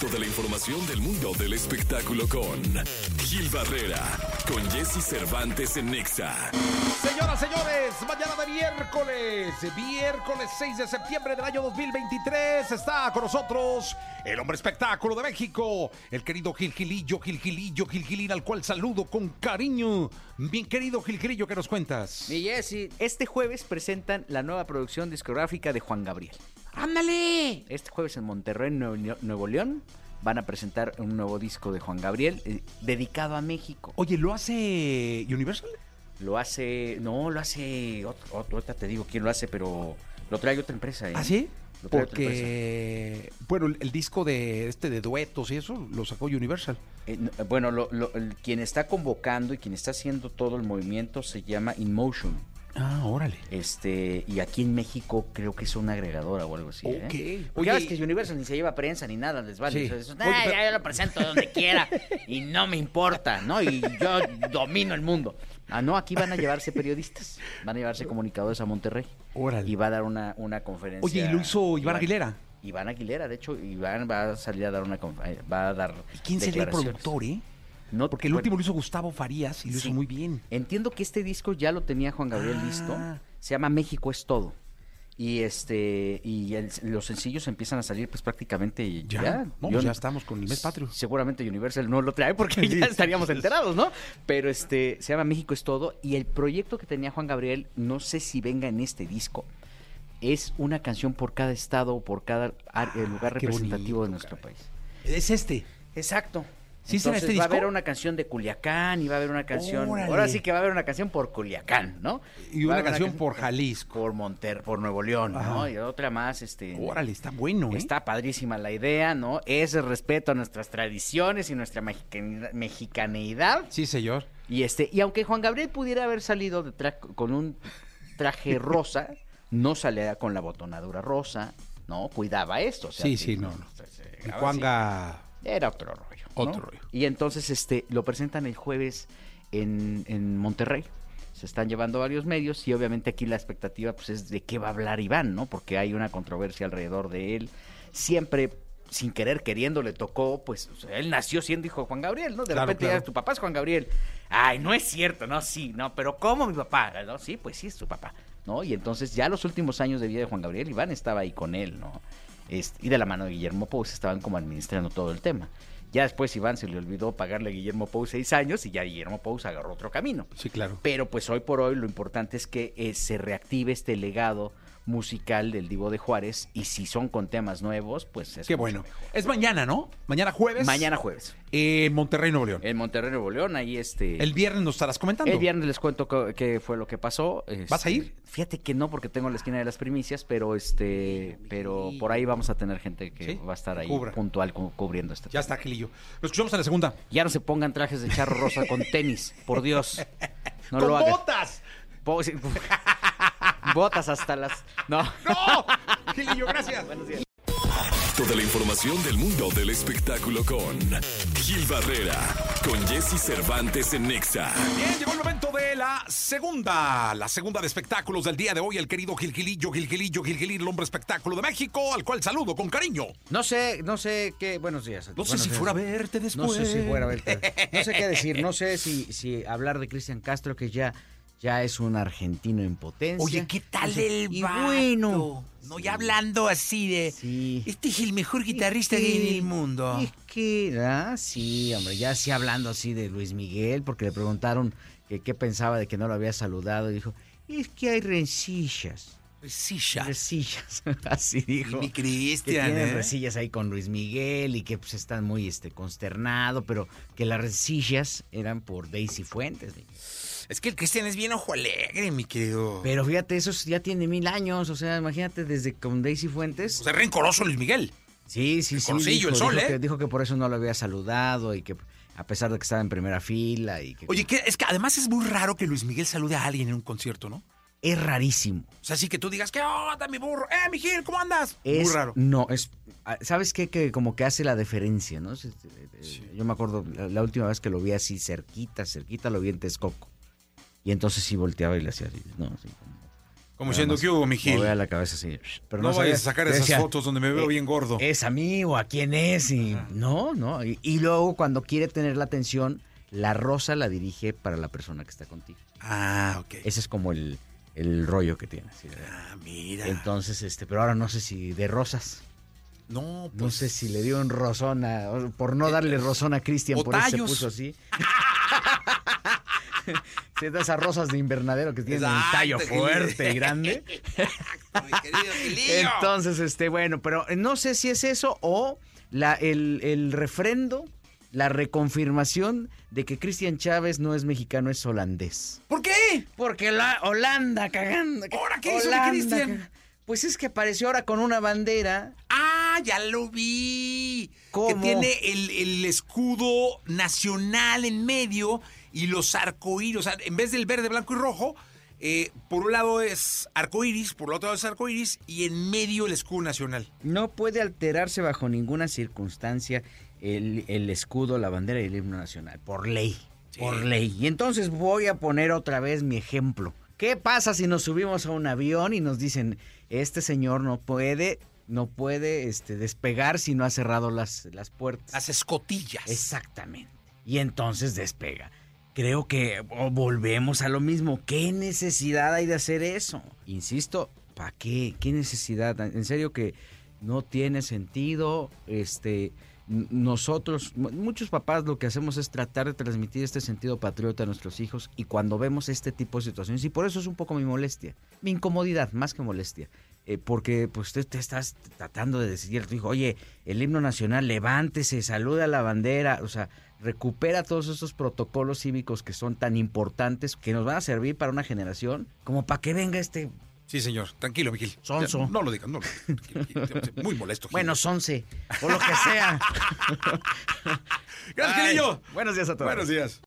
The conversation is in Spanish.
Toda la información del mundo del espectáculo con Gil Barrera, con Jesse Cervantes en Nexa. Señoras, señores, mañana de miércoles, miércoles 6 de septiembre del año 2023, está con nosotros el hombre espectáculo de México, el querido Gil Gilillo, Gil Gilillo, Gil Gilín, al cual saludo con cariño. Bien querido Gil Gilillo, ¿qué nos cuentas? Mi Jessy, este jueves presentan la nueva producción discográfica de Juan Gabriel. ¡Ándale! Este jueves en Monterrey, Nuevo, Nuevo León, van a presentar un nuevo disco de Juan Gabriel eh, dedicado a México. Oye, ¿lo hace Universal? Lo hace, no, lo hace, otro, otro, ahorita te digo quién lo hace, pero lo trae otra empresa. ¿eh? ¿Ah, sí? Lo trae otra Porque, bueno, el, el disco de este de duetos y eso lo sacó Universal. Eh, no, bueno, lo- lo- el- quien está convocando y quien está haciendo todo el movimiento se llama InMotion. Ah, órale. Este, y aquí en México creo que es una agregadora o algo así. ¿eh? Ok. Ya Oye, ves que Universal ni se lleva prensa ni nada, les vale. Sí. O sea, eso, Oye, "Ah, pero- ya yo lo presento donde quiera y no me importa, ¿no? Y yo domino el mundo. Ah, no, aquí van a llevarse periodistas, van a llevarse comunicadores a Monterrey. Órale. Y va a dar una, una conferencia. Oye, ¿y lo hizo Iván Aguilera? Iván Aguilera, de hecho, Iván va a salir a dar una eh, va a dar ¿Y quién sería el productor, eh? No, Porque el bueno, último lo hizo Gustavo Farías y lo Sí. hizo muy bien. Entiendo que este disco ya lo tenía Juan Gabriel Ah. listo. Se llama México es todo. Y este y el- los sencillos empiezan a salir pues prácticamente Ya, ya. no, Yo- ya estamos con el mes patrio. Seguramente Universal no lo trae porque ya estaríamos enterados, ¿no? Pero este se llama México es todo y el proyecto que tenía Juan Gabriel, no sé si venga en este disco. Es una canción por cada estado o por cada lugar Ah, qué representativo de nuestro país. Es este. Exacto. ¿Sí Entonces este va a disco? haber una canción de Culiacán y va a haber una canción. Órale. Ahora sí que va a haber una canción por Culiacán, ¿no? Y una canción por Jalisco. Por Monter, por Nuevo León, ¿no? Y otra más, este. Órale, está bueno, ¿eh? Está padrísima la idea, ¿no? Ese respeto a nuestras tradiciones y nuestra mexicaneidad. Sí, señor. Y este, y aunque Juan Gabriel pudiera haber salido de tra- con un traje rosa, no salía con la botonadura rosa, ¿no? Cuidaba esto. o sea, Sí, sí, no, no. El grababa Juanga. era otro rollo. ¿No? Otro rollo. Y entonces este lo presentan el jueves en, en Monterrey. Se están llevando varios medios y obviamente aquí la expectativa pues es de qué va a hablar Iván, ¿no? Porque hay una controversia alrededor de él. Siempre sin querer queriendo le tocó, pues o sea, él nació siendo hijo de Juan Gabriel, ¿no? De Claro, repente claro. ya tu papá es Juan Gabriel. Ay, no es cierto, no, sí, no, pero ¿cómo mi papá? ¿No? Sí, pues sí es tu papá, ¿no? Y entonces ya los últimos años de vida de Juan Gabriel, Iván estaba ahí con él, ¿no? Este, y de la mano de Guillermo Pou se estaban como administrando todo el tema. Ya después Iván se le olvidó pagarle a Guillermo Pou seis años y ya Guillermo Pou se agarró otro camino. Sí, claro. Pero pues hoy por hoy lo importante es que eh, se reactive este legado musical del Divo de Juárez y si son con temas nuevos, pues es Qué mucho bueno. mejor. Es mañana, ¿no? Mañana jueves. Mañana jueves. En Monterrey, Nuevo León. En Monterrey, Nuevo León, ahí este... El viernes nos estarás comentando. El viernes les cuento qué fue lo que pasó. ¿Vas a Este, ir? Fíjate que no, porque tengo la esquina de las primicias, pero este, pero por ahí vamos a tener gente que Sí, va a estar ahí cubra. puntual cu- cubriendo este Ya tema. está, Gilillo. Lo escuchamos en la segunda. Ya no se pongan trajes de charro rosa con tenis, por Dios. No ¡Con lo hagan. botas! Po- Botas hasta las. No. ¡No! Gilillo, gracias. Buenos días. Toda la información del mundo del espectáculo con Gil Barrera, con Jesse Cervantes en Nexa. Bien, llegó el momento de la segunda, la segunda de espectáculos del día de hoy, el querido Gilgilillo, Gilgilillo, Gilgilillo, el hombre espectáculo de México, al cual saludo con cariño. No sé, no sé qué. Buenos días. No sé Buenos si días. fuera a verte después. No sé si fuera a verte. No sé qué decir. No sé si, si hablar de Cristian Castro, que ya, ya es un argentino en potencia. Oye, ¿qué tal el vato? bueno. No, ya hablando así de... Sí. Este es el mejor guitarrista que hay en el mundo. Es que, ah, sí, hombre, ya sí hablando así de Luis Miguel, porque le preguntaron que qué pensaba de que no lo había saludado, y dijo, es que hay rencillas. Sí, ya. Resillas, así dijo. Y mi que Cristian, tienen ¿eh? resillas ahí con Luis Miguel y que pues están muy este consternado, pero que las resillas eran por Daisy Fuentes. dijo. Es que el Cristian es bien ojo alegre, mi querido. Pero fíjate, eso ya tiene mil años, o sea, imagínate desde con Daisy Fuentes. O sea, rencoroso Luis Miguel. Sí, sí, sí. Dijo, el sol, dijo ¿eh? que, dijo que por eso no lo había saludado y que a pesar de que estaba en primera fila y que Oye, que es que además es muy raro que Luis Miguel salude a alguien en un concierto, ¿no? es rarísimo. O sea, así que tú digas, ¿qué onda, mi burro? ¡Eh, mi Gil, ¿cómo andas? Es, muy raro. No, es. ah, ¿Sabes qué? Que como que hace la deferencia, ¿no? Eh, Yo me acuerdo la, la última vez que lo vi así cerquita, cerquita, lo vi en Texcoco. Y entonces sí volteaba y le hacía así, ¿no? Así como- más que hubo, mi Gil. movía la cabeza así. Pero No sabía- vayas a sacar esas decía, fotos donde me veo eh, bien gordo. ¿Es amigo? ¿A quién es? Y, no, no. Y, y luego cuando quiere tener la atención, la rosa la dirige para la persona que está contigo. Ah, ok. Ese es como el, el rollo que tiene. Ah, mira. Entonces, este, pero ahora no sé si de rosas. no, pues. No sé si le dio un rozón a, o por no darle rozón a Cristian, o por eso se puso así. Sí, de esas rosas de invernadero que tienen un Exacto, tallo Gil. fuerte y grande. mi querido Gilillo. Entonces, este, bueno, pero no sé si es eso o la, el, el refrendo, la reconfirmación de que Cristian Chávez no es mexicano, es holandés. ¿Por qué? Porque la Holanda cagando. ¿Ahora qué hizo Cristian? Pues es que apareció ahora con una bandera. Ah, ya lo vi. ¿Cómo? Que tiene el, el escudo nacional en medio y los arcoíris. O sea, en vez del verde, blanco y rojo, eh, por un lado es arcoíris, por el otro lado es arcoíris y en medio el escudo nacional. No puede alterarse bajo ninguna circunstancia el, el escudo, la bandera y el himno nacional. Por ley. Sí. Por ley. Y entonces voy a poner otra vez mi ejemplo. ¿Qué pasa si nos subimos a un avión y nos dicen, este señor no puede, no puede este, despegar si no ha cerrado las, las puertas? Las escotillas. Exactamente. Y entonces despega. Creo que volvemos a lo mismo. ¿Qué necesidad hay de hacer eso? Insisto, ¿para qué? ¿Qué necesidad? En serio que no tiene sentido. Este, nosotros, mu- muchos papás lo que hacemos es tratar de transmitir este sentido patriota a nuestros hijos y cuando vemos este tipo de situaciones, y por eso es un poco mi molestia, mi incomodidad, más que molestia. Eh, porque pues tú te estás tratando de decir a tu hijo, oye, el himno nacional, levántese, saluda a la bandera, o sea, recupera todos esos protocolos cívicos que son tan importantes, que nos van a servir para una generación, como para que venga este, Sí, señor. Tranquilo, Miguel. Sonso. No lo digas, no lo digas. Muy molesto. Gil. bueno, sonce, o lo que sea. Gracias, Ay. Buenos días a todos. Buenos días.